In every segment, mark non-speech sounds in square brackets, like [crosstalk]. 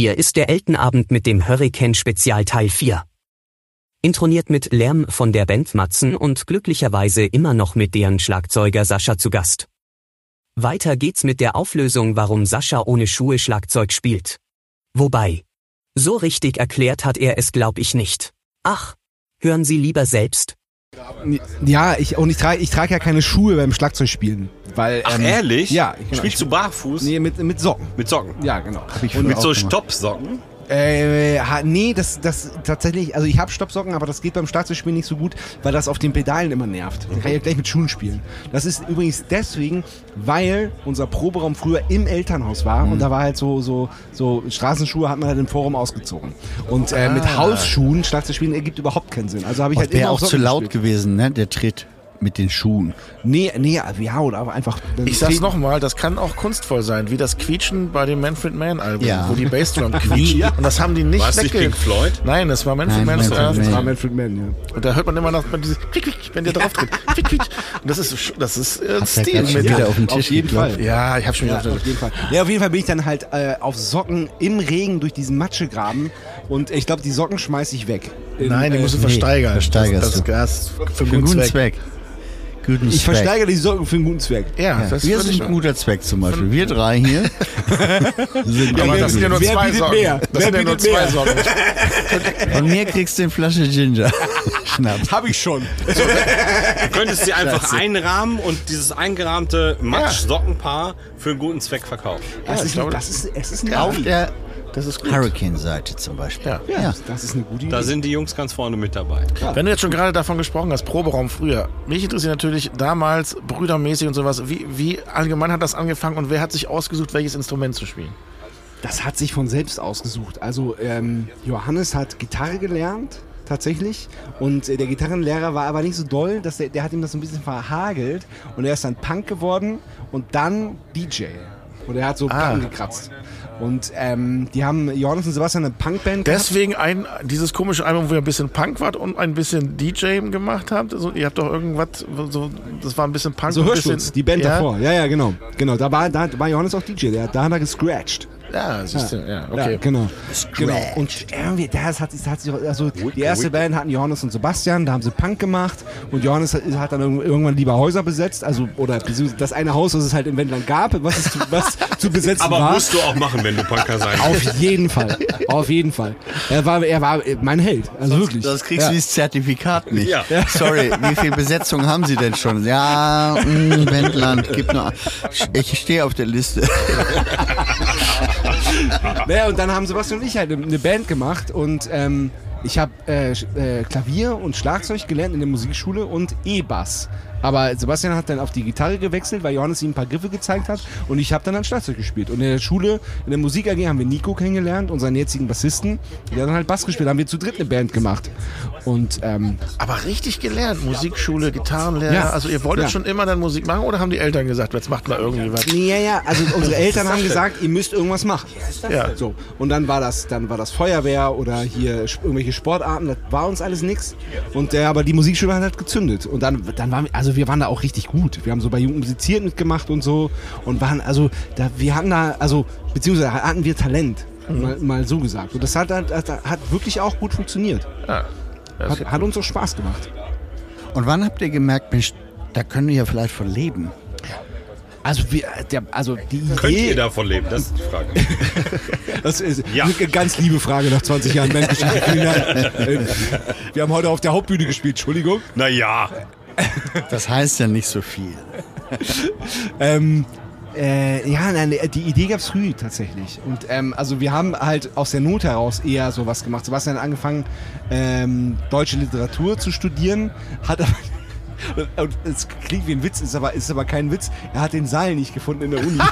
Hier ist der Eltenabend mit dem Hurricane Spezial Teil 4. Introniert mit Lärm von der Band Matzen und glücklicherweise immer noch mit deren Schlagzeuger Sascha zu Gast. Weiter geht's mit der Auflösung, warum Sascha ohne Schuhe Schlagzeug spielt. Wobei, so richtig erklärt hat er es glaub ich nicht. Ach, hören Sie lieber selbst. Ja, ich, und ich trage ich trage ja keine Schuhe beim Schlagzeugspielen. Weil, Ach, ähm, ehrlich? Ja. Genau. Spielst du barfuß? Nee, mit, mit Socken. Mit Socken? Ja, genau. Mit so. Stoppsocken? Äh, nee, das, das tatsächlich, also ich habe Stoppsocken, aber das geht beim Schlagzeugspielen nicht so gut, weil das auf den Pedalen immer nervt. Dann kann ich ja gleich mit Schuhen spielen. Das ist übrigens deswegen, weil unser Proberaum früher im Elternhaus war und da war halt so, so, so Straßenschuhe hat man halt im Forum ausgezogen. Und äh, mit Hausschuhen Schlagzeug spielen ergibt überhaupt keinen Sinn. Also habe ich halt immer auch zu laut gespielt. gewesen, ne? Der Tritt mit den Schuhen. Nee, nee, ja, oder aber einfach. Ich sag's nochmal, das kann auch kunstvoll sein, wie das Quietschen bei dem Manfred Mann Album, Ja. wo die Bassdrum [laughs] quietscht. Und das haben die nicht War es nicht wegge- Pink Floyd? Nein, das war Manfred Mann. Das war Manfred Mann, ja. Und da hört man immer noch dieses Quick, Quick, wenn der drauf tritt. Quick, Quick. Und das ist, das ist äh, Stil. Mit wieder auf den auf Tisch jeden geklopft. Fall. ja, ich hab schon Ja, wieder auf jeden Fall. Ja, auf jeden Fall bin ich dann halt äh, auf Socken im Regen durch diesen Matschegraben und ich glaube, die Socken schmeiß ich weg. In, Nein, die äh, musst du versteigern. versteigerst das, das, du. das für Für einen guten guten Zweck. Zweck. Guten Ich Zweck. versteigere die Socken für einen guten Zweck. Ja, Ja, das wir sind ein guter Zweck zum Beispiel. Wir drei hier [laughs] sind Aber wer- das sind ja nur wer zwei bietet Socken. mehr? Das Wer sind ja nur bietet zwei mehr? Socken. [laughs] Von mir kriegst du eine Flasche Ginger. [laughs] Schnaps. Habe ich schon. Du könntest sie einfach einrahmen und dieses eingerahmte Matsch-Sockenpaar für einen guten Zweck verkaufen. Das, ich ist, glaube- das ist, es ist eine Auf der Das ist gut. Hurricane-Seite zum Beispiel. Ja. Ja, Ja. das ist eine gute Idee. Da sind die Jungs ganz vorne mit dabei. Wenn du jetzt schon gerade davon gesprochen hast, Proberaum früher. Mich interessiert natürlich damals, brüdermäßig und sowas, wie, wie allgemein hat das angefangen und wer hat sich ausgesucht, welches Instrument zu spielen? Das hat sich von selbst ausgesucht. Also ähm, Johannes hat Gitarre gelernt, tatsächlich. Und äh, der Gitarrenlehrer war aber nicht so doll, dass der, der hat ihm das so ein bisschen verhagelt. Und er ist dann Punk geworden und dann DJ. Und er hat so Ah. Platten gekratzt. Und ähm, die haben Johannes und Sebastian eine Punkband. Deswegen ein, dieses komische Album, wo ihr ein bisschen Punk wart und ein bisschen DJ gemacht habt. Also, ihr habt doch irgendwas, so, das war ein bisschen Punk. So Hörschutz, die Band ja? davor. Ja, ja, genau. Genau, da war, da war Johannes auch DJ. Der, da hat er gescratcht. Ja, siehst du, ja, okay. Ja, genau. genau. Und irgendwie, das hat, das hat sich, also die erste Band hatten Johannes und Sebastian, da haben sie Punk gemacht und Johannes hat, hat dann irgend- irgendwann lieber Häuser besetzt, also oder das eine Haus, das es halt in Wendland gab, was es zu, was zu besetzen Aber war. musst du auch machen, wenn du Punker sein auf jeden Fall, auf jeden Fall. Er war, er war mein Held, also wirklich. Das kriegst ja. du dieses Zertifikat nicht. Ja. [laughs] Sorry, wie viel Besetzung haben Sie denn schon? Ja, mh, Wendland, gib nur. Ich stehe auf der Liste. [laughs] [laughs] Naja, und dann haben Sebastian und ich halt eine Band gemacht und ähm, ich habe äh, äh, Klavier und Schlagzeug gelernt in der Musikschule und E-Bass. Aber Sebastian hat dann auf die Gitarre gewechselt, weil Johannes ihm ein paar Griffe gezeigt hat und ich habe dann an Schlagzeug gespielt. Und in der Schule, in der Musik AG haben wir Nico kennengelernt, unseren jetzigen Bassisten, der hat dann halt Bass gespielt, Da haben wir zu dritt eine Band gemacht. Und ähm, Aber richtig gelernt, Musikschule, Gitarrenlehrer. Ja. Also ihr wolltet Ja. schon immer dann Musik machen oder haben die Eltern gesagt, jetzt macht mal irgendwie was? Ja, ja, also unsere [laughs] Eltern haben gesagt, ihr müsst irgendwas machen. Ja. So. Und dann war das, dann war das Feuerwehr oder hier irgendwelche Sportarten, das war uns alles nix. Und der, aber die Musikschule hat halt gezündet. Und dann, dann waren wir, also wir waren da auch richtig gut. Wir haben so bei Jugend musiziert mitgemacht und so und waren, also, da, wir hatten da, also, beziehungsweise hatten wir Talent. Mal, mal so gesagt. Und das hat, hat, hat, wirklich auch gut funktioniert. Ja. Das Hat, hat uns auch Spaß gemacht. Und wann habt ihr gemerkt, Mensch, da können wir ja vielleicht von leben? Also, wir, der, also die Idee. Könnt ihr davon leben? Das ist die Frage. [laughs] Das ist Ja. eine ganz liebe Frage nach 20 Jahren Bandgeschichte. [laughs] Vielen Dank. Äh, Wir haben heute auf der Hauptbühne gespielt, Entschuldigung. Naja, [laughs] Das heißt ja nicht so viel. [laughs] Ähm, äh, ja, nein, die Idee gab es früh tatsächlich. Und ähm, also wir haben halt aus der Not heraus eher sowas gemacht. Sebastian hat angefangen, ähm, deutsche Literatur zu studieren, hat aber und- und es klingt wie ein Witz, ist aber, ist aber kein Witz. Er hat den Saal nicht gefunden in der Uni. [laughs]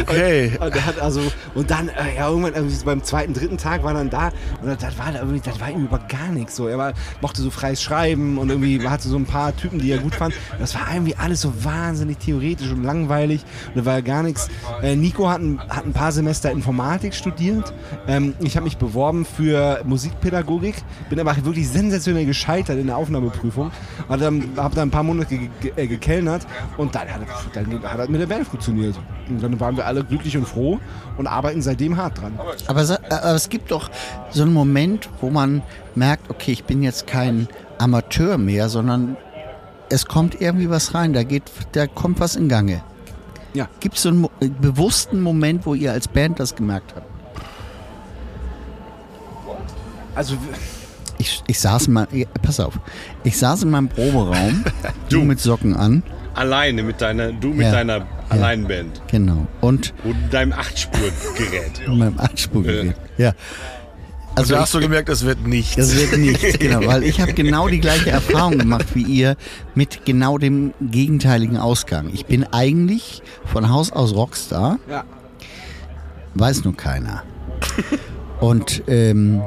Okay. Und er hat also, und dann, äh, ja, irgendwann, irgendwie beim zweiten, dritten Tag war er dann da und das, war, irgendwie, das war ihm über gar nichts so. Er war, mochte so freies Schreiben und irgendwie hatte so ein paar Typen, die er gut fand. Das war irgendwie alles so wahnsinnig theoretisch und langweilig und da war gar nichts. Äh, Nico hat ein, hat ein paar Semester Informatik studiert. Ähm, ich habe mich beworben für Musikpädagogik, bin aber wirklich sensationell gescheitert in eine Aufnahmeprüfung. Hab dann, hab dann ein paar Monate ge ge äh, gekellnert und dann hat, dann hat das mit der Band funktioniert. Und dann waren wir alle glücklich und froh und arbeiten seitdem hart dran. Aber, sa- aber es gibt doch so einen Moment, wo man merkt, okay, ich bin jetzt kein Amateur mehr, sondern es kommt irgendwie was rein, da geht, da kommt was in Gange. Ja. Gibt es so einen äh, bewussten Moment, wo ihr als Band das gemerkt habt? Also Ich, ich saß in meinem, pass auf, ich saß in meinem Proberaum, [laughs] du mit Socken an, Alleine mit deiner, du mit Ja. deiner Alleinband. genau, und Und deinem Achtspurgerät. in [laughs] meinem Anspruchgerät. Ja. Also hast du gemerkt, es wird nichts. Das wird nichts, [laughs] genau, weil ich habe genau die gleiche Erfahrung gemacht wie ihr mit genau dem gegenteiligen Ausgang. Ich bin eigentlich von Haus aus Rockstar, ja. weiß nur keiner. Und ähm,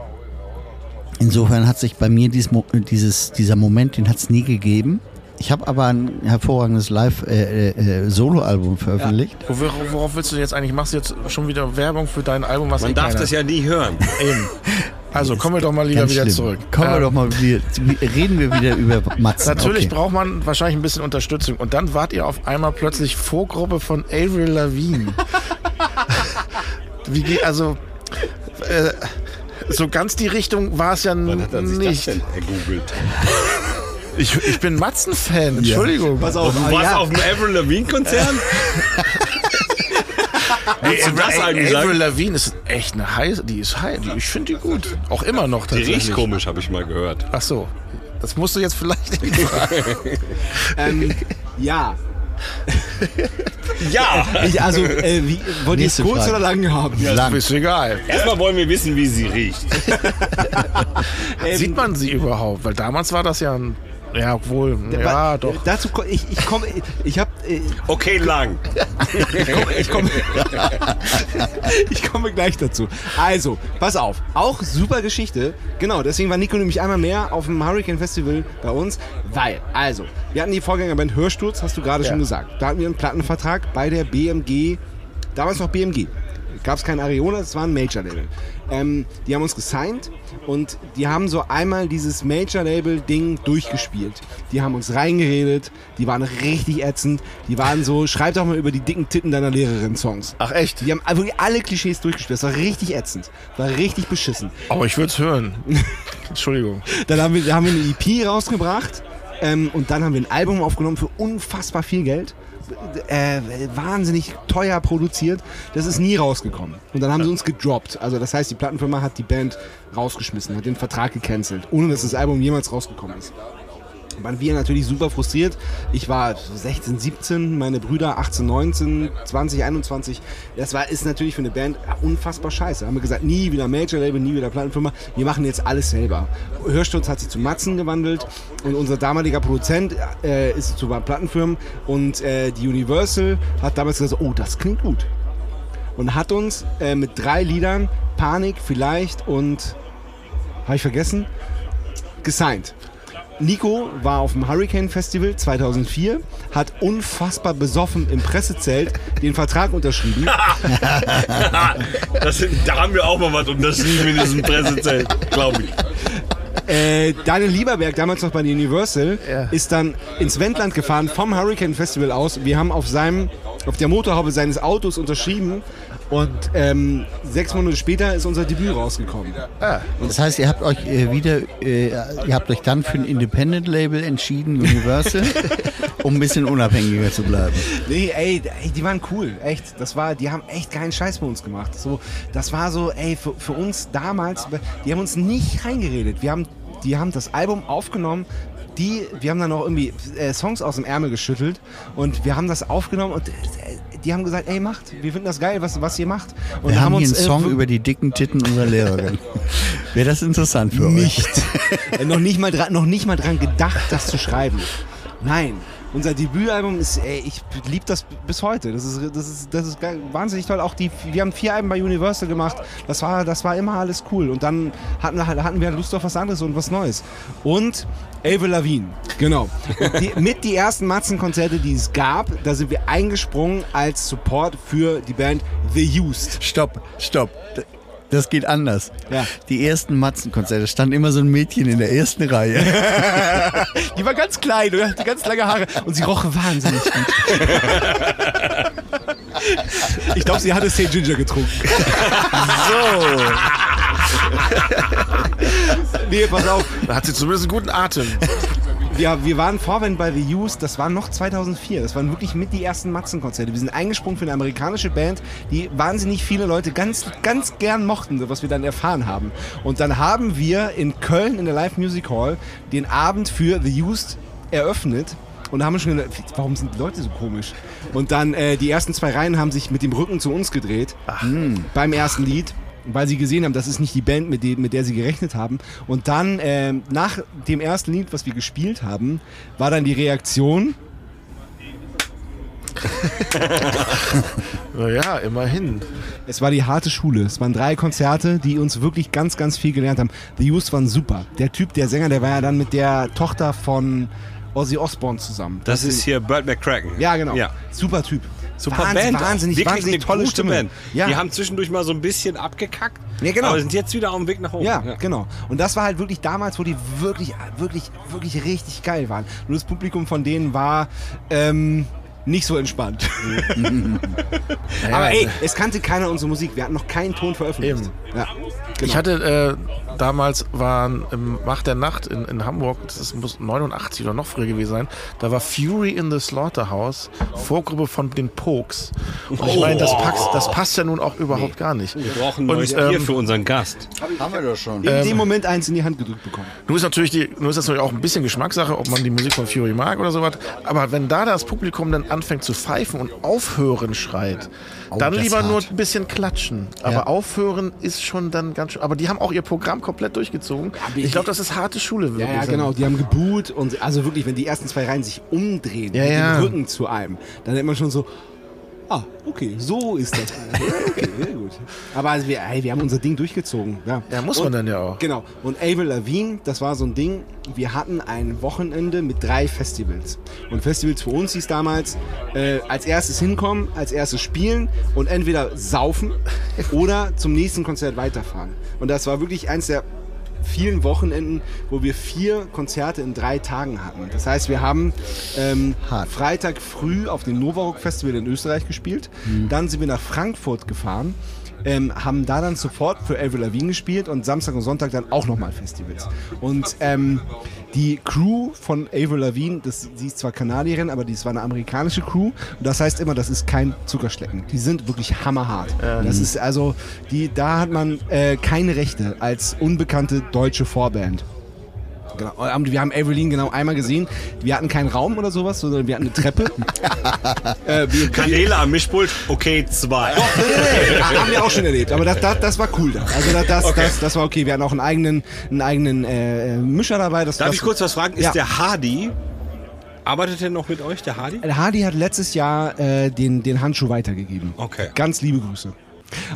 insofern hat sich bei mir dies, dieses, dieser Moment, den hat es nie gegeben. Ich habe aber ein hervorragendes Live-Solo-Album veröffentlicht. Worauf, worauf willst du jetzt eigentlich? Machst du jetzt schon wieder Werbung für dein Album, was Man eh darf keiner- das ja nie hören. [laughs] Eben. Also kommen wir doch mal wieder schlimm. zurück. Kommen wir Ähm, doch mal wieder, reden wir wieder über [laughs] Matzen. Natürlich okay. braucht man wahrscheinlich ein bisschen Unterstützung. Und dann wart ihr auf einmal plötzlich Vorgruppe von Avril Lavigne. [laughs] Wie geht, also, äh, so ganz die Richtung war es ja Wann hat er sich das nicht. denn ergoogelt? [laughs] Ich, ich bin Matzen-Fan, Entschuldigung. Pass auf, Du warst ja. auf dem Avril Lavigne-Konzert? Hättest [laughs] du das eigentlich Avril sagen? Lavigne ist echt eine heiße, die ist heiß, die, ich finde die gut. Auch immer noch Die tatsächlich. riecht komisch, habe ich mal gehört. Ach so, das musst du jetzt vielleicht nicht [laughs] fragen. Ähm, ja. Ja! [laughs] Ich, also, äh, wie, wollt ihr es kurz Frage. oder lang haben? Das ist egal. Erstmal wollen wir wissen, wie sie riecht. [laughs] Sieht man sie überhaupt? Weil damals war das ja ein, ja wohl, ja Wa- doch. Dazu ko- ich ich komme ich habe äh, Okay, lang. ich komme [laughs] ich komme gleich dazu. Also, pass auf, auch super Geschichte. Genau, deswegen war Nico nämlich einmal mehr auf dem Hurricane Festival bei uns, weil also, wir hatten die Vorgängerband Hörsturz, hast du gerade schon gesagt. Da hatten wir einen Plattenvertrag bei der BMG, damals noch BMG. Gab es kein Areola, das war ein Major-Label. Ähm, die haben uns gesigned und die haben so einmal dieses Major-Label-Ding durchgespielt. Die haben uns reingeredet, die waren richtig ätzend, die waren so, schreib doch mal über die dicken Titten deiner Lehrerin Songs. Ach echt? Die haben wirklich alle Klischees durchgespielt. Das war richtig ätzend. War richtig beschissen. Aber ich würde es hören. [laughs] Entschuldigung. Dann haben wir, haben wir eine EP rausgebracht ähm, und dann haben wir ein Album aufgenommen für unfassbar viel Geld. Äh, wahnsinnig teuer produziert. Das ist nie rausgekommen. Und dann haben sie uns gedroppt. Also das heißt, die Plattenfirma hat die Band rausgeschmissen, hat den Vertrag gecancelt, ohne dass das Album jemals rausgekommen ist. Waren wir natürlich super frustriert. Ich war 16, 17, meine Brüder 18, 19, 20, 21. Das war, ist natürlich für eine Band unfassbar scheiße. Haben wir gesagt, nie wieder Major-Label, nie wieder Plattenfirma. Wir machen jetzt alles selber. Hörsturz hat sich zu Matzen gewandelt und unser damaliger Produzent äh, ist zu Plattenfirmen und äh, die Universal hat damals gesagt, oh, das klingt gut. Und hat uns äh, mit drei Liedern, Panik vielleicht und, habe ich vergessen, gesigned. Nico war auf dem Hurricane Festival 2004, hat unfassbar besoffen im Pressezelt den Vertrag unterschrieben. [laughs] Das, da haben wir auch mal was unterschrieben in diesem Pressezelt, glaube ich. Äh, Daniel Lieberberg, damals noch bei der Universal, Ja. ist dann ins Wendland gefahren vom Hurricane Festival aus. Wir haben auf seinem, auf der Motorhaube seines Autos unterschrieben und ähm, sechs Monate später ist unser Debüt rausgekommen. Das heißt, ihr habt euch äh, wieder, äh, ihr habt euch dann für ein Independent-Label entschieden, Universal, [laughs] um ein bisschen unabhängiger zu bleiben. Nee, ey, ey, die waren cool, echt. Das war, die haben echt keinen Scheiß bei uns gemacht. So, das war so, ey, für, für uns damals, die haben uns nicht reingeredet. Wir haben, die haben das Album aufgenommen. Die, wir haben dann noch irgendwie äh, Songs aus dem Ärmel geschüttelt und wir haben das aufgenommen und äh, die haben gesagt, ey, macht, wir finden das geil, was, was ihr macht. Und Wir haben hier einen äh, Song über die dicken Titten unserer Lehrerin. [laughs] Wäre das interessant für euch? nicht, äh, noch nicht mal dran, noch nicht mal dran gedacht, das zu schreiben. Nein. Unser Debütalbum ist, ey, ich liebe das bis heute. Das ist, das ist, das ist wahnsinnig toll. Auch die, wir haben vier Alben bei Universal gemacht. Das war, das war immer alles cool. Und dann hatten wir, hatten wir Lust auf was anderes und was Neues. Und Avril Lavigne, genau. Die, mit die ersten Matzen-Konzerte, die es gab, da sind wir eingesprungen als Support für die Band The Used. Stopp, stopp. Das geht anders. Ja. Die ersten Matzenkonzerte stand immer so ein Mädchen in der ersten Reihe. [laughs] Die war ganz klein und hatte ganz lange Haare und sie roch wahnsinnig gut. Ich glaube, sie hatte St. Ginger getrunken. So. Nee, pass auf. Da hat sie zumindest einen guten Atem. Ja, wir waren Vorwand bei The Used, das war noch 2004. Das waren wirklich mit die ersten Matzenkonzerte. Wir sind eingesprungen für eine amerikanische Band, die wahnsinnig viele Leute ganz, ganz gern mochten, was wir dann erfahren haben. Und dann haben wir in Köln in der Live Music Hall den Abend für The Used eröffnet. Und haben schon gedacht, warum sind die Leute so komisch? Und dann äh, die ersten zwei Reihen haben sich mit dem Rücken zu uns gedreht beim ersten Lied, weil sie gesehen haben, das ist nicht die Band, mit, dem, mit der sie gerechnet haben. Und dann ähm, nach dem ersten Lied, was wir gespielt haben, war dann die Reaktion, [laughs] Naja, immerhin. es war die harte Schule. Es waren drei Konzerte, die uns wirklich ganz, ganz viel gelernt haben. The Used waren super. Der Typ, der Sänger, der war ja dann mit der Tochter von Ozzy Osbourne zusammen. Das ist hier Burt McCracken. Ja, genau. Ja. Super Typ. Super Wahnsinn, Band. Wahnsinnig, Wirklich wahnsinnig eine tolle Stimme. Band. Ja. Die haben zwischendurch mal so ein bisschen abgekackt. Ja, genau. Aber sind jetzt wieder auf dem Weg nach oben. Ja, genau. Und das war halt wirklich damals, wo die wirklich, wirklich, wirklich richtig geil waren. Nur das Publikum von denen war ähm, nicht so entspannt. [laughs] Aber ey, es kannte keiner unsere Musik. Wir hatten noch keinen Ton veröffentlicht. Eben. Ja, genau. Ich hatte äh, damals waren im Macht der Nacht in, in Hamburg, das ist, muss 89 oder noch früher gewesen sein, da war Fury in the Slaughterhouse, Vorgruppe von den Pokes. Und ich meine, das, passt- das passt ja nun auch überhaupt gar nicht. Wir brauchen Und, neues Bier ähm, für unseren Gast. Haben wir doch schon. in dem Moment eins in die Hand gedrückt bekommen. Nun ist natürlich die, nun ist das natürlich auch ein bisschen Geschmackssache, ob man die Musik von Fury mag oder sowas. Aber wenn da das Publikum dann anfängt zu pfeifen und aufhören schreit, Oh, dann lieber nur ein bisschen klatschen. Aber Ja. aufhören ist schon dann ganz schön. Aber die haben auch ihr Programm komplett durchgezogen. Ich glaube, das ist harte Schule. Ja, wirklich. ja, genau. Die haben geboot und also wirklich, wenn die ersten zwei Reihen sich umdrehen Ja, ja. dem Rücken zu einem, dann denkt man schon so, ah, okay, so ist das. [laughs] okay, sehr gut. Aber also wir, ey, wir haben unser Ding durchgezogen. Ja, Ja, muss und, man dann ja auch. Genau. Und Avril Lavigne, das war so ein Ding, wir hatten ein Wochenende mit drei Festivals. Und Festivals für uns hieß damals, äh, als erstes hinkommen, als erstes spielen und entweder saufen [laughs] oder zum nächsten Konzert weiterfahren. Und das war wirklich eins der vielen Wochenenden, wo wir vier Konzerte in drei Tagen hatten. Das heißt, wir haben ähm. Freitag früh auf dem Novarock Festival in Österreich gespielt. Dann sind wir nach Frankfurt gefahren, ähm, haben da dann sofort für Avril Lavigne gespielt und Samstag und Sonntag dann auch nochmal Festivals. Und ähm, die Crew von Avril Lavigne, das, sie ist zwar Kanadierin, aber das war eine amerikanische Crew. Und das heißt immer, das ist kein Zuckerschlecken. Die sind wirklich hammerhart. Das ist also, die, da hat man äh, keine Rechte als unbekannte deutsche Vorband. Genau. Und Wir haben Avril genau einmal gesehen. Wir hatten keinen Raum oder sowas, sondern wir hatten eine Treppe. [laughs] äh, wir, Kanäle am Mischpult, okay, zwei. Nee, nee, nee, haben wir auch schon erlebt. Aber das, das, das war cool. Da. Also das, das, Okay. das, das war okay. Wir hatten auch einen eigenen, einen eigenen äh, Mischer dabei. Das, Darf das, ich kurz was fragen? Ist Ja. der Hardy, arbeitet er noch mit euch, der Hardy? Der Hardy hat letztes Jahr äh, den, den Handschuh weitergegeben. Okay. Ganz liebe Grüße.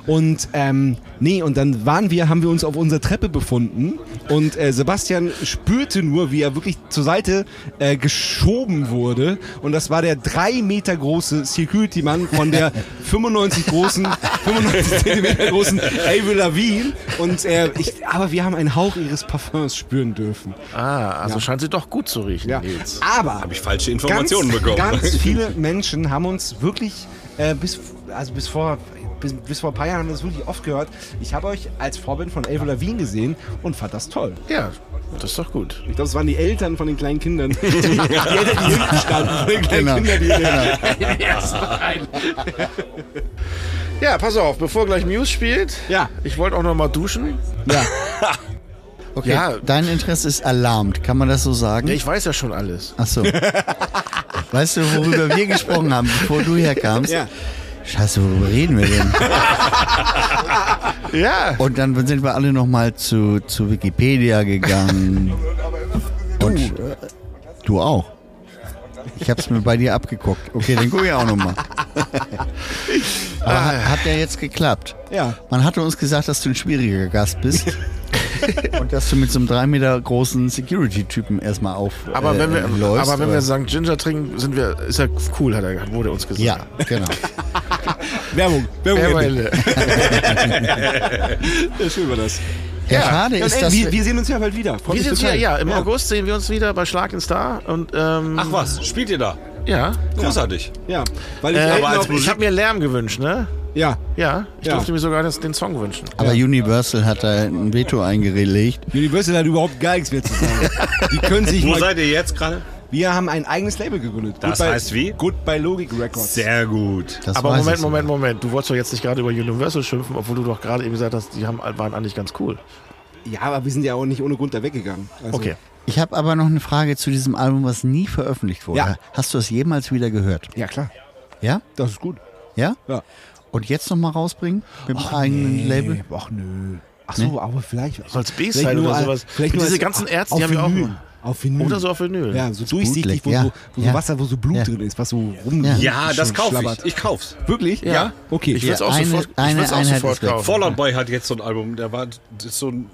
Und ähm, nee, und dann waren wir, haben wir uns auf unserer Treppe befunden und äh, Sebastian spürte nur, wie er wirklich zur Seite äh, geschoben wurde. Und das war der drei Meter große Security-Mann von der [laughs] 95 großen, 95 Zentimeter großen Avril Lavigne. Und äh, ich, aber wir haben einen Hauch ihres Parfums spüren dürfen. Ah, also Ja. scheint sie doch gut zu riechen, Ja. Nils. Aber Habe ich falsche Informationen ganz, bekommen. Ganz [laughs] viele Menschen haben uns wirklich äh, bis, also bis vor bis, bis vor ein paar Jahren haben wir das wirklich oft gehört. Ich habe euch als Vorbild von Avril Lavigne gesehen und fand das toll. Ja, das ist doch gut. Ich glaube, es waren die Eltern von den kleinen Kindern. [laughs] Die, die die hinten standen, von den kleinen Genau. Kindern, die ersten Reihen. [laughs] Ja, pass auf, bevor gleich Muse spielt. Ja. Ich wollte auch noch mal duschen. Ja. [laughs] Okay, Ja. dein Interesse ist alarmt, kann man das so sagen? Ja, ich weiß ja schon alles. Ach so. weißt du, worüber wir gesprochen haben, bevor du herkamst? Ja. Scheiße, worüber reden wir denn? Ja. Und dann sind wir alle nochmal zu, zu Wikipedia gegangen. Und äh, du auch. Ich hab's mir bei dir abgeguckt. Okay, dann guck ich auch nochmal. Aber hat, hat ja jetzt geklappt. Ja. Man hatte uns gesagt, dass du ein schwieriger Gast bist. [laughs] und dass du mit so einem drei Meter großen Security-Typen erstmal auf Aber äh, wenn wir, läufst. aber wenn wir sagen Ginger trinken, sind wir, ist ja cool, hat er, wurde uns gesagt. Ja, genau. Werbung. Werbung. Werbung Ende. Ende. Ja, schön war das. Ja, schade Ja, ist, ey, dass wir, wir sehen uns ja bald wieder. Freut Wir total. hier, ja, im August sehen wir uns wieder bei Schlag ins Star. Und, ähm, Ach was, spielt ihr da? ja. Großartig. Ja, weil ich, Äh, ich habe mir Lärm gewünscht, ne? ja, Ja, ich Ja. durfte mir sogar das, den Song wünschen. aber Universal hat da ein Veto eingelegt. Universal hat überhaupt gar nichts mehr zu sagen. [laughs] Die können sich Wo mal, seid ihr jetzt gerade? Wir haben ein eigenes Label gegründet. Das Goodbye- heißt wie? Goodbye Logic Records. Sehr gut. Das Aber Moment, Moment. Moment. Du wolltest doch jetzt nicht gerade über Universal schimpfen, obwohl du doch gerade eben gesagt hast, die haben, waren eigentlich ganz cool. Ja, aber wir sind ja auch nicht ohne Grund da weggegangen. Also, Okay. Ich habe aber noch eine Frage zu diesem Album, was nie veröffentlicht wurde. Ja. Hast du es jemals wieder gehört? Ja, klar. Ja? Das ist gut. Ja? Ja. Und jetzt nochmal rausbringen? Mit dem eigenen Label? Ach nö. Ach so, aber vielleicht. Als B-Side oder sowas. Vielleicht diese als- ganzen Ärzte, die haben ja auch Auf Vinyl. Oder so auf Vinyl. Ja, so durchsichtig, wo, ja. so, wo so Ja. Wasser, wo so Blut Ja. drin ist, was so rum. Ja. Ja, das kaufe ich. Ich kauf's. Wirklich? Ja. Okay. Ich will es auch eine- sofort, ich eine will's auch sofort kaufen. Fallout Boy hat jetzt so ein Album, der war so ein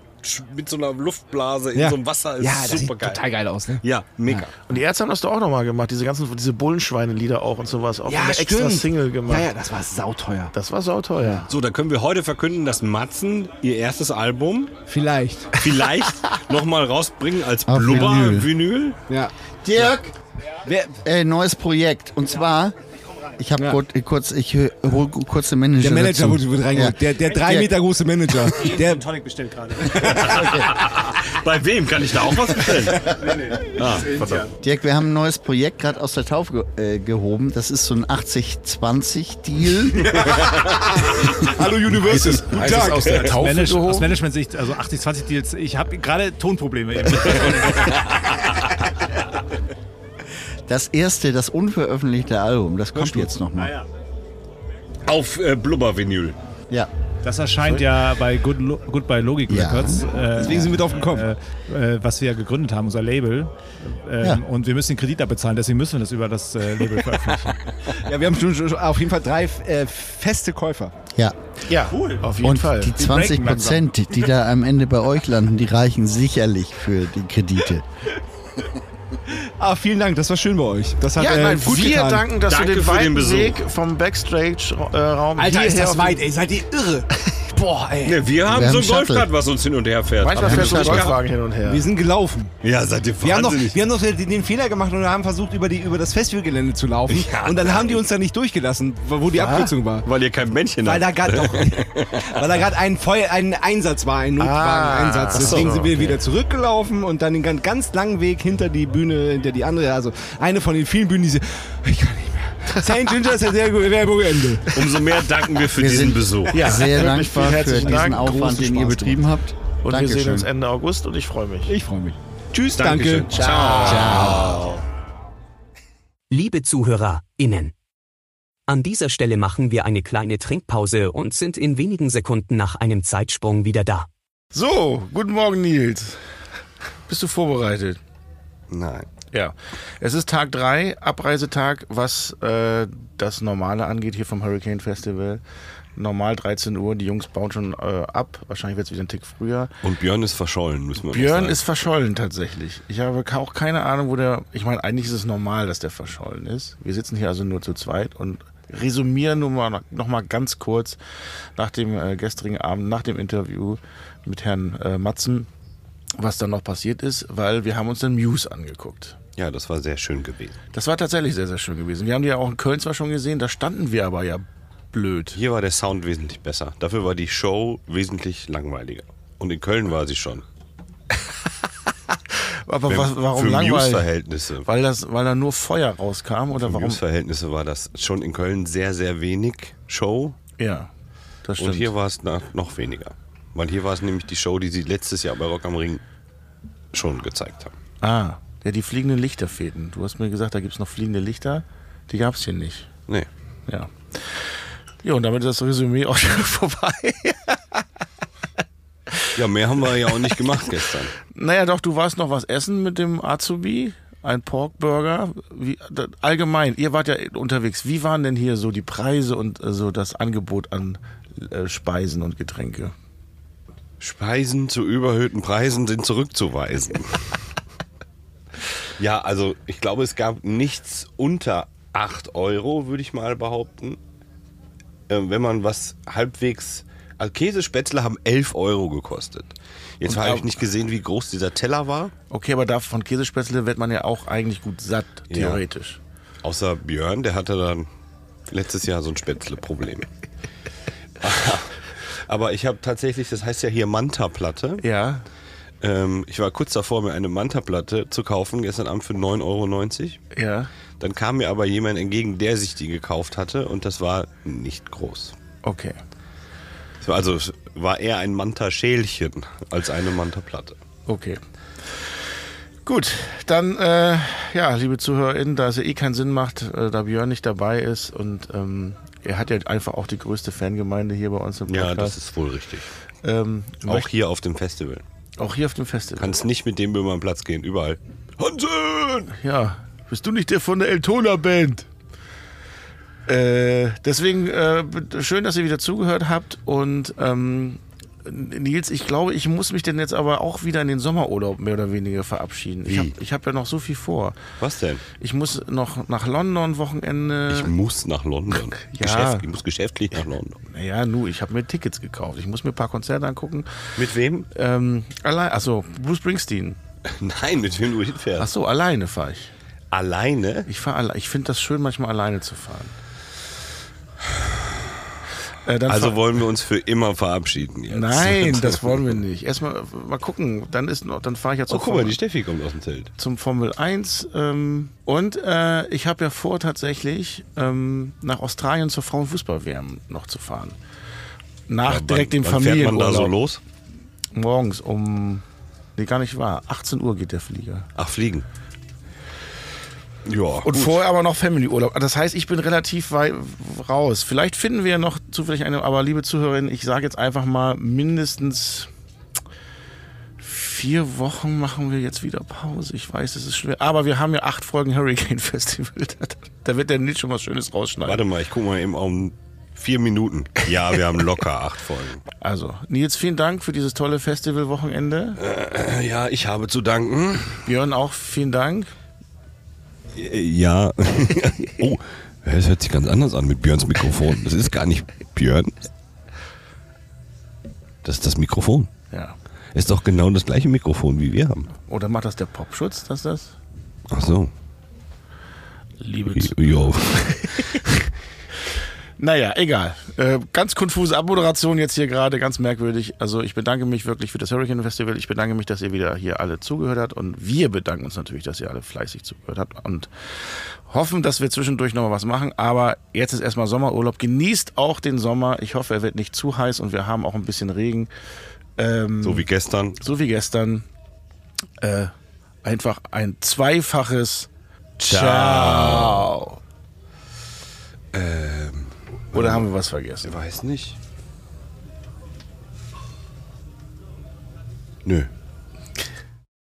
mit so einer Luftblase in ja. so einem Wasser, ist ja, das super sieht geil. total geil aus, ne? Ja, mega. Und die Ärzte haben das doch auch nochmal gemacht, diese ganzen, diese Bullenschweine-Lieder auch und sowas. Auch Ja, eine extra stimmt. Single gemacht. Ja, ja, das war sauteuer. Das war sauteuer. So, da können wir heute verkünden, dass Matzen ihr erstes Album Vielleicht. vielleicht [laughs] nochmal rausbringen als Blubber-Vinyl. Ja. Dirk, Wer, äh, neues Projekt. Und zwar, ich habe Ja. kurz, kurz, ich hol kurz den Manager der Manager dazu. wurde, wurde reingeholt. Ja. Der, der drei Dirk, Meter große Manager. [laughs] Der, Tonic bestellt gerade. [laughs] Bei wem? Kann ich da auch was bestellen? [laughs] Ah, verdammt. Dirk, wir haben ein neues Projekt gerade aus der Taufe ge äh, gehoben. Das ist so ein 80-20-Deal. Hallo Universal. Guten Heißt Tag. aus der Taufe Manage, aus gehoben? Management-Sicht, also 80-20 Deals, ich habe gerade Tonprobleme eben. Das erste, das unveröffentlichte Album, das kommt jetzt nochmal. Auf äh, Blubber-Vinyl. Ja. Das erscheint ja bei Good Lo Goodbye Logic Ja. Records. Äh, Deswegen sind wir drauf gekommen. äh, äh, was wir ja gegründet haben, unser Label. Ähm, Ja. Und wir müssen den Kredit abbezahlen, deswegen müssen wir das über das äh, Label veröffentlichen. [laughs] Ja, wir haben schon, schon auf jeden Fall drei äh, feste Käufer. Ja. Ja, auf jeden Und Fall. die 20 breaken langsam. Prozent, die da am Ende bei euch landen, die reichen sicherlich für die Kredite. [laughs] Ah, vielen Dank, das war schön bei euch. Das hat Ja, äh, nein, gut wir getan. danken, dass Danke du den den weiten Besuch. Weg vom Backstage-Raum Alter, ist hierher das weit, ey. Seid ihr irre? [laughs] Boah, ey. Ne, wir haben Wir so haben ein. Golfrad, was uns hin und her fährt. Manchmal den haben nicht Golfwagen hin und her. Wir sind gelaufen. Ja, seid ihr Wir haben, wahnsinnig. wir haben doch den, Fehler gemacht und haben versucht, über, die, über das Festivalgelände zu laufen. Ja, und dann haben die uns da nicht durchgelassen, wo die Abkürzung war. weil ihr kein Männchen Weil da habt. gerade [laughs] weil da gerade ein ein Einsatz war, ein Notwagen-Einsatz. Ah, Deswegen so, sind wir okay. wieder zurückgelaufen und dann den ganz, ganz langen Weg hinter die Bühne, hinter die andere. Also eine von den vielen Bühnen, die sie. Ich kann nicht. St. Ginger ist ja sehr gut, Werbungende. Umso mehr danken wir für Wir diesen sind- Besuch. Ja, Sehr dankbar für herzlichen diesen Dank. Aufwand, den ihr betrieben habt. Und wir sehen uns Dankeschön. Ende August und ich freue mich. Ich freue mich. Tschüss, Dankeschön. danke. Ciao. Liebe ZuhörerInnen. An dieser Stelle machen wir eine kleine Trinkpause und sind in wenigen Sekunden nach einem Zeitsprung wieder da. So, guten Morgen, Nils. Bist du vorbereitet? Nein. Ja. Es ist Tag 3, Abreisetag, was äh, das Normale angeht hier vom Hurricane Festival. Normal 13 Uhr, die Jungs bauen schon äh, ab. Wahrscheinlich wird es wieder ein Tick früher. Und Björn ist verschollen, müssen wir Björn ist verschollen tatsächlich. Ich habe auch keine Ahnung, wo der. Ich meine, eigentlich ist es normal, dass der verschollen ist. Wir sitzen hier also nur zu zweit und resümieren nur mal noch mal ganz kurz nach dem äh, gestrigen Abend, nach dem Interview mit Herrn äh, Matzen, was dann noch passiert ist, weil wir haben uns den Muse angeguckt. Ja, das war sehr schön gewesen. Das war tatsächlich sehr, sehr schön gewesen. Wir haben die ja auch in Köln zwar schon gesehen, da standen wir aber ja blöd. Hier war der Sound wesentlich besser. Dafür war die Show wesentlich langweiliger. Und in Köln war sie schon. [laughs] Aber was, warum Für langweilig? Muse-Verhältnisse. Weil, das, weil da nur Feuer rauskam oder Für warum? Muse-Verhältnisse war das schon in Köln sehr, sehr wenig Show. Ja, das stimmt. Und hier war es noch weniger. Weil hier war es nämlich die Show, die sie letztes Jahr bei Rock am Ring schon gezeigt haben. Ah, ja, die fliegenden Lichter fehlten. Du hast mir gesagt, da gibt es noch fliegende Lichter. Die gab es hier nicht. Nee. Ja. Ja, und damit ist das Resümee auch schon [laughs] vorbei. Ja, mehr haben wir ja auch nicht gemacht gestern. naja, doch, du warst noch was essen mit dem Azubi. Ein Porkburger. Wie, allgemein, ihr wart ja unterwegs. Wie waren denn hier so die Preise und äh, so das Angebot an äh, Speisen und Getränke? Speisen zu überhöhten Preisen sind zurückzuweisen. [laughs] ja, also ich glaube, es gab nichts unter 8 Euro, würde ich mal behaupten. äh, wenn man was halbwegs. Also Käsespätzle haben 11 Euro gekostet. Jetzt habe ich nicht gesehen, wie groß dieser Teller war. Okay, aber von Käsespätzle wird man ja auch eigentlich gut satt, theoretisch. Außer Björn, der hatte dann letztes Jahr so ein Spätzle-Problem. [laughs] Aber ich habe tatsächlich, das heißt ja hier Manta-Platte. Ja. Ähm, ich war kurz davor, mir eine Manta-Platte zu kaufen, gestern Abend für 9,90 Euro. Ja. Dann kam mir aber jemand entgegen, der sich die gekauft hatte und das war nicht groß. Okay. Es war also es war eher ein Manta-Schälchen als eine Manta-Platte. Okay. Gut, dann, äh, ja, liebe ZuhörerInnen, da es ja eh keinen Sinn macht, äh, da Björn nicht dabei ist und ähm, er hat ja einfach auch die größte Fangemeinde hier bei uns im Podcast. Ja, das ist wohl richtig. ähm, Auch hier auf dem Festival. Auch hier auf dem Festival. Kannst nicht mit dem über den Platz gehen, überall. Hansen! Ja, bist du nicht der von der Eltona Band? Äh, deswegen äh, schön, dass ihr wieder zugehört habt und ähm, Nils, ich glaube, ich muss mich denn jetzt aber auch wieder in den Sommerurlaub mehr oder weniger verabschieden. Ich Wie? habe ich hab ja noch so viel vor. Was denn? Ich muss noch nach London Wochenende. Ich muss nach London. Ja. Geschäft, ich muss geschäftlich nach London. naja, nu, ich habe mir Tickets gekauft. Ich muss mir ein paar Konzerte angucken. Mit wem? Ähm, allein, achso, Bruce Springsteen. [laughs] Nein, mit wem du hinfährst. Achso, alleine fahre ich. Alleine? Ich fahre ich finde das schön, manchmal alleine zu fahren. Äh, Also wollen wir uns für immer verabschieden jetzt. Nein, [laughs] das wollen wir nicht. Erstmal mal gucken. Dann ist noch, dann fahre ich ja Oh, zur guck mal, Formel, die Steffi kommt aus dem Zelt. zum Formel 1. Ähm, und äh, ich habe ja vor, tatsächlich ähm, nach Australien zur Frauenfußball-WM noch zu fahren. Nach direkt dem wann fährt man da so Familienurlaub. los? Morgens um, nee, gar nicht wahr, 18 Uhr geht der Flieger. Ach, fliegen. Ja, Und gut. vorher aber noch Family-Urlaub. Das heißt, ich bin relativ weit raus. Vielleicht finden wir noch zufällig eine, aber liebe Zuhörerinnen, ich sage jetzt einfach mal, mindestens vier Wochen machen wir jetzt wieder Pause. Ich weiß, es ist schwer. Aber wir haben ja acht Folgen Hurricane Festival. [laughs] Da, wird der Nils schon was Schönes rausschneiden. Warte mal, ich guck mal eben um vier Minuten. Ja, wir haben locker acht Folgen. Also, Nils, vielen Dank für dieses tolle Festivalwochenende. Äh, Ja, ich habe zu danken. Björn auch vielen Dank. Äh, Ja. [laughs] oh, es hört sich ganz anders an mit Björns Mikrofon. Das ist gar nicht Björn. Das ist das Mikrofon. Ja. Ist doch genau das gleiche Mikrofon, wie wir haben. Oder macht das der Popschutz, dass das? Ach so. Liebe Jo. [laughs] Naja, egal. Äh, ganz konfuse Abmoderation jetzt hier gerade, ganz merkwürdig. Also ich bedanke mich wirklich für das Hurricane Festival. Ich bedanke mich, dass ihr wieder hier alle zugehört habt. Und wir bedanken uns natürlich, dass ihr alle fleißig zugehört habt. Und hoffen, dass wir zwischendurch noch mal was machen. Aber jetzt ist erstmal Sommerurlaub. Genießt auch den Sommer. Ich hoffe, er wird nicht zu heiß und wir haben auch ein bisschen Regen. Ähm, So wie gestern. so wie gestern. Äh, einfach ein zweifaches Ciao. Ähm, Oder haben wir was vergessen? ich weiß nicht. Nö.